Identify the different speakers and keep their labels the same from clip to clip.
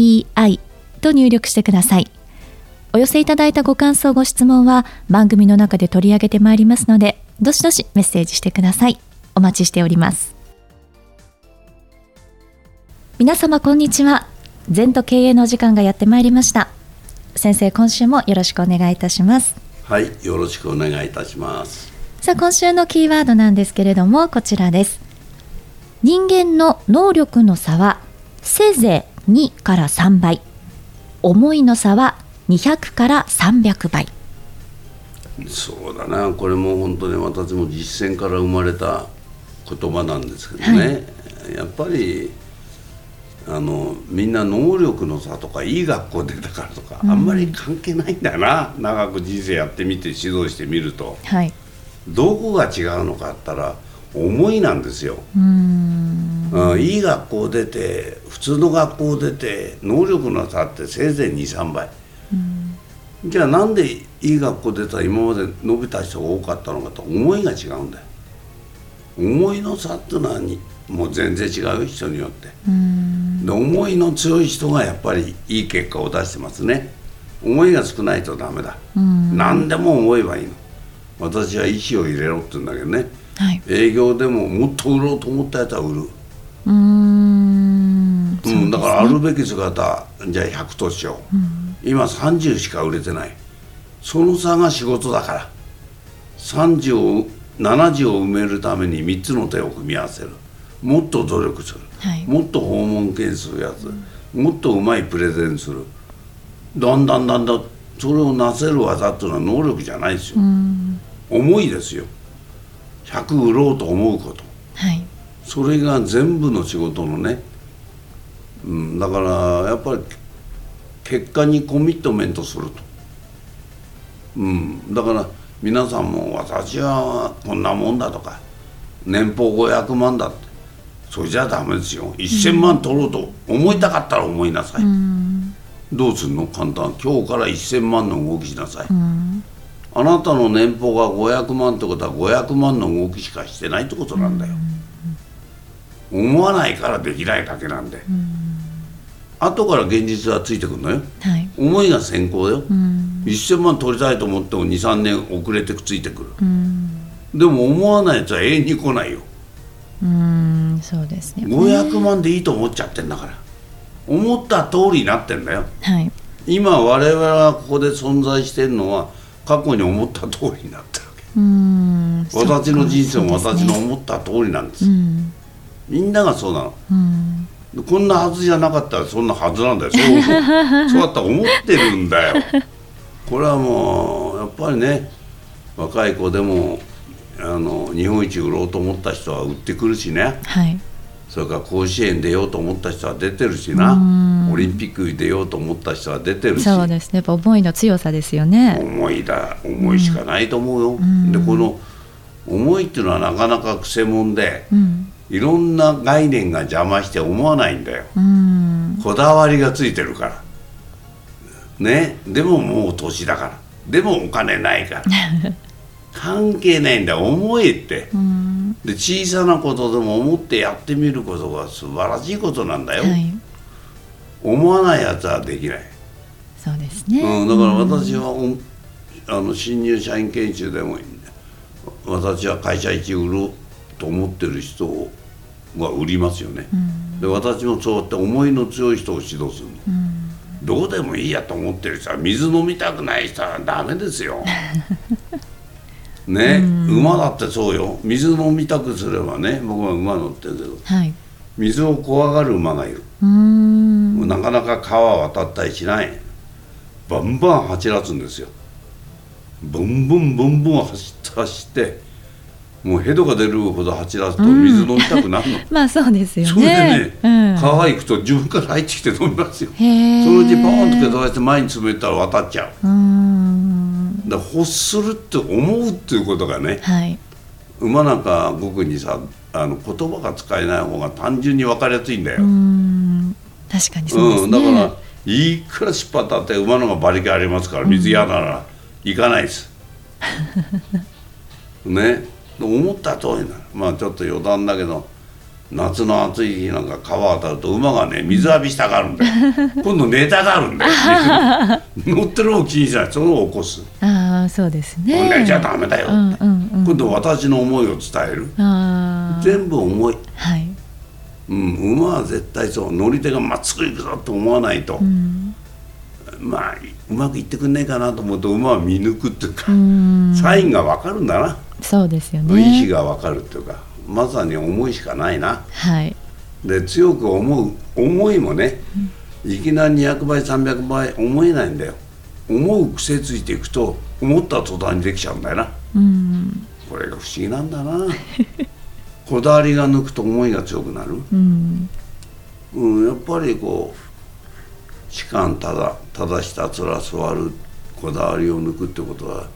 Speaker 1: ZENTOKEIEI と入力してください。お寄せいただいたご感想、ご質問は番組の中で取り上げてまいりますので、どしどしメッセージしてください。お待ちしております。皆様こんにちは。全と経営の時間がやってまいりました。先生、今週もよろしくお願いいたします。
Speaker 2: はい、よろしくお願いいたします。
Speaker 1: さあ、今週のキーワードなんですけれども、こちらです。人間の能力の差はせいぜい2から3倍思いの差は200から300倍
Speaker 2: そうだな。これも本当に私も実践から生まれた言葉なんですけどね、はい、やっぱりあのみんな能力の差とかいい学校出たからとか、うん、あんまり関係ないんだよな。長く人生やってみて指導してみると、はい、どこが違うのかったら思いなんですよ。うんいい学校出て普通の学校出て能力の差ってせいぜい23倍。じゃあなんでいい学校出たら今まで伸びた人が多かったのかと思いが違うんだよ。思いの差っていうのはもう全然違う人によって。で思いの強い人がやっぱりいい結果を出してますね。思いが少ないとダメだ。何でも思えばいいの。私は意思を入れろって言うんだけどね。はい、営業でももっと売ろうと思ったやつは売る。うん。うん、だからあるべき姿じゃあ100としよう、うん、今30しか売れてない。その差が仕事だから。30を70を埋めるために3つの手を組み合わせる。もっと努力する、はい、もっと訪問件数やつ、うん、もっとうまいプレゼンする。だんだんだんだんそれをなせる技っていうのは能力じゃないですよ、思いですよ。100売ろうと思うこと、はい、それが全部の仕事のね、うん、だからやっぱり結果にコミットメントすると、うん、だから皆さんも私はこんなもんだとか年俸500万だって。それじゃダメですよ。1000万取ろうと思いたかったら思いなさい、うん、どうすんの？簡単。今日から1000万の動きしなさい、うんあなたの年俸が500万ってことは500万の動きしかしてないってことなんだよ、思わないからできないだけなんで、後から現実はついてくるのよ、はい、思いが先行よ、うん、1000万取りたいと思っても23年遅れてくついてくる、でも思わないやつは永遠に来ないよ。
Speaker 1: うん。そうですね。
Speaker 2: 500万でいいと思っちゃってんだから。思った通りになってんだよ、はい、今我々がここで存在してるのは過去に思った通りになってるわけ。うん。私の人生も私の思った通りなんです、ねうん、みんながそうなの、うん、こんなはずじゃなかったらそんなはずなんだよ。そう そうやったら思ってるんだよ。これはもうやっぱりね若い子でもあの日本一売ろうと思った人は売ってくるしね、はい、それから甲子園出ようと思った人は出てるしな。オリンピックに出ようと思った人は出てるし。
Speaker 1: そうですね。やっぱ思いの強さですよね。
Speaker 2: 思いだ思いしかないと思うよ、うん、でこの思いっていうのはなかなかくせ者で、うん、いろんな概念が邪魔して思わないんだよ、うん、こだわりがついてるから。ね。でももう年だから。でもお金ないから。関係ないんだ思えって、で小さなことでも思ってやってみることが素晴らしいことなんだよ、はい、思わないやつはできない。
Speaker 1: そうですね、
Speaker 2: うん、だから私は、うん、あの新入社員研修でも私は会社一売ろうと思ってる人は売りますよね、うん、で私もそうやって思いの強い人を指導するの、うん、どうでもいいやと思ってる人は水飲みたくない人はダメですよ ね、馬だってそうよ。水飲みたくすればね僕は馬乗ってるけど、はい、水を怖がる馬がいる。なかなか川渡ったりしない。バンバン走らすんですよ。ブンブンブンブン走って走ってもうヘドが出るほど走らすと水飲みたくなるの、
Speaker 1: まあそうですよね。
Speaker 2: それでね、
Speaker 1: うん、
Speaker 2: 川行くと自分から入ってきて飲みますよ。そのうちポーンと蹴飛ばして前に詰めたら渡っちゃう。
Speaker 1: うーん
Speaker 2: だ欲するって思うっていうことがね
Speaker 1: はい。
Speaker 2: 馬なんか僕にさあの言葉が使えない方が単純に分かりやすいんだよ、
Speaker 1: うーん。確かにそうですね、
Speaker 2: うん、だからいくら尻尾当たって馬の方が馬力ありますから水嫌なら行かないです、ね。思った通りなのまあちょっと余談だけど夏の暑い日なんか川当たると馬がね水浴びしたがるんだよ。今度寝たがるんだよ。乗ってる方を気にしないそれを起こす。
Speaker 1: ああそうですね。
Speaker 2: 寝ちゃダメだよ、
Speaker 1: うんうんうん。
Speaker 2: 今度私の思いを伝える。
Speaker 1: ああ
Speaker 2: 全部思い、
Speaker 1: はい。
Speaker 2: うん、馬は絶対そう乗り手がまっすぐ行くぞと思わないと、
Speaker 1: うん。
Speaker 2: まあうまくいってくんねえかなと思うと馬は見抜くっていうか、
Speaker 1: うん。
Speaker 2: サインが分かるんだな、
Speaker 1: そうですよ
Speaker 2: 意思
Speaker 1: ね
Speaker 2: が分かるっていうかまさに思いしかないな。
Speaker 1: はい。
Speaker 2: で強く思う思いもね、いきなり200倍300倍思えないんだよ。思う癖ついていくと思った途端にできちゃうんだよな。
Speaker 1: うん。
Speaker 2: これが不思議なんだな。こだわりが抜くと思いが強くなる、
Speaker 1: うん。
Speaker 2: うん、やっぱりこう士官ただただひたすら座るこだわりを抜くってことは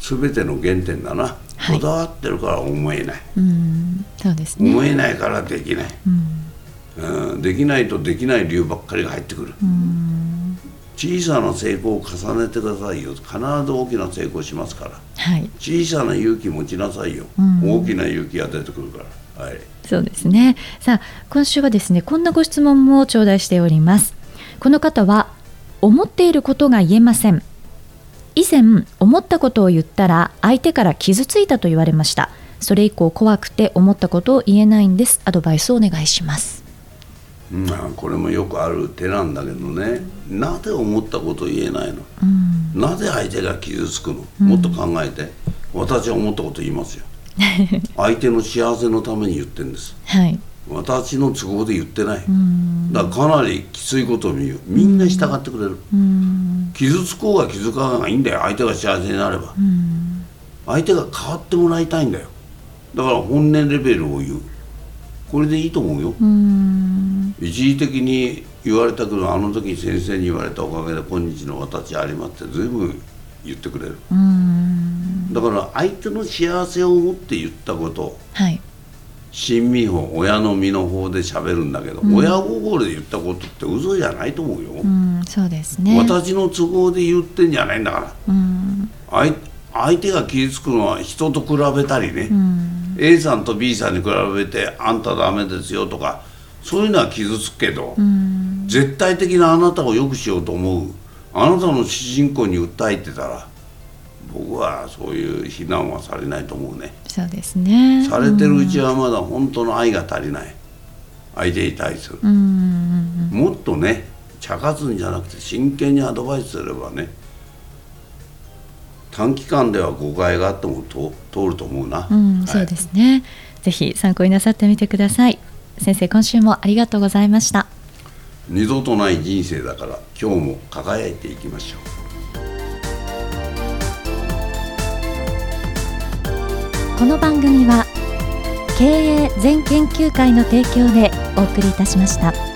Speaker 2: 全ての原点だな、
Speaker 1: はい
Speaker 2: こだわってるから思えない。
Speaker 1: うん。そうですね。
Speaker 2: 思えないからできない、
Speaker 1: うん
Speaker 2: うん、できないとできない理由ばっかりが入ってくる、
Speaker 1: うん。
Speaker 2: 小さな成功を重ねてくださいよ。必ず大きな成功しますから。
Speaker 1: はい。
Speaker 2: 小さな勇気持ちなさいよ、
Speaker 1: うん。
Speaker 2: 大きな勇気が出てくるから。はい。
Speaker 1: そうですね。さあ今週はですねこんなご質問も頂戴しております。この方は思っていることが言えません以前思ったことを言ったら相手から傷ついたと言われました。それ以降怖くて思ったことを言えないんです。アドバイスをお願いします。
Speaker 2: まあこれもよくある手なんだけどね。なぜ思ったことを言えないの？
Speaker 1: うん。
Speaker 2: なぜ相手が傷つくの？もっと考えて、私は思ったこと言いますよ。相手の幸せのために言ってるんです。
Speaker 1: はい。
Speaker 2: 私の都合で言ってない、
Speaker 1: うん。
Speaker 2: だからかなりきついことを言う。みんな従ってくれる、
Speaker 1: うん
Speaker 2: 傷つこうが傷つかうがいいんだよ。相手が幸せになれば。
Speaker 1: うん
Speaker 2: 相手が変わってもらいたいんだよ。だから本音レベルを言う。これでいいと思うよ。
Speaker 1: うん
Speaker 2: 一時的に言われたけどあの時先生に言われたおかげで今日の私ありますって随分言ってくれる。
Speaker 1: うん
Speaker 2: だから相手の幸せを思って言ったこと。
Speaker 1: はい。
Speaker 2: 親身法親の身の方で喋るんだけど、親心で言ったことって嘘じゃないと思うよ、
Speaker 1: うんそうですね。
Speaker 2: 私の都合で言ってんじゃないんだから。
Speaker 1: うん。
Speaker 2: 相相手が傷つくのは人と比べたりね、
Speaker 1: うん。
Speaker 2: A さんと B さんに比べてあんたダメですよとかそういうのは傷つくけど、
Speaker 1: うん。
Speaker 2: 絶対的なあなたを良くしようと思う。あなたの主人公に訴えてたら僕はそういう非難はされないと思うね。
Speaker 1: そうですね。
Speaker 2: されてるうちはまだ本当の愛が足りない。相手に対する。
Speaker 1: うん。
Speaker 2: もっとね茶化すんじゃなくて真剣にアドバイスすればね短期間では誤解があっても通通ると思うな、
Speaker 1: うん、
Speaker 2: はい
Speaker 1: そうですね。ぜひ参考になさってみてください。先生、今週もありがとうございました。
Speaker 2: 二度とない人生だから今日も輝いていきましょう
Speaker 1: この番組は経営全研究会の提供でお送りいたしました。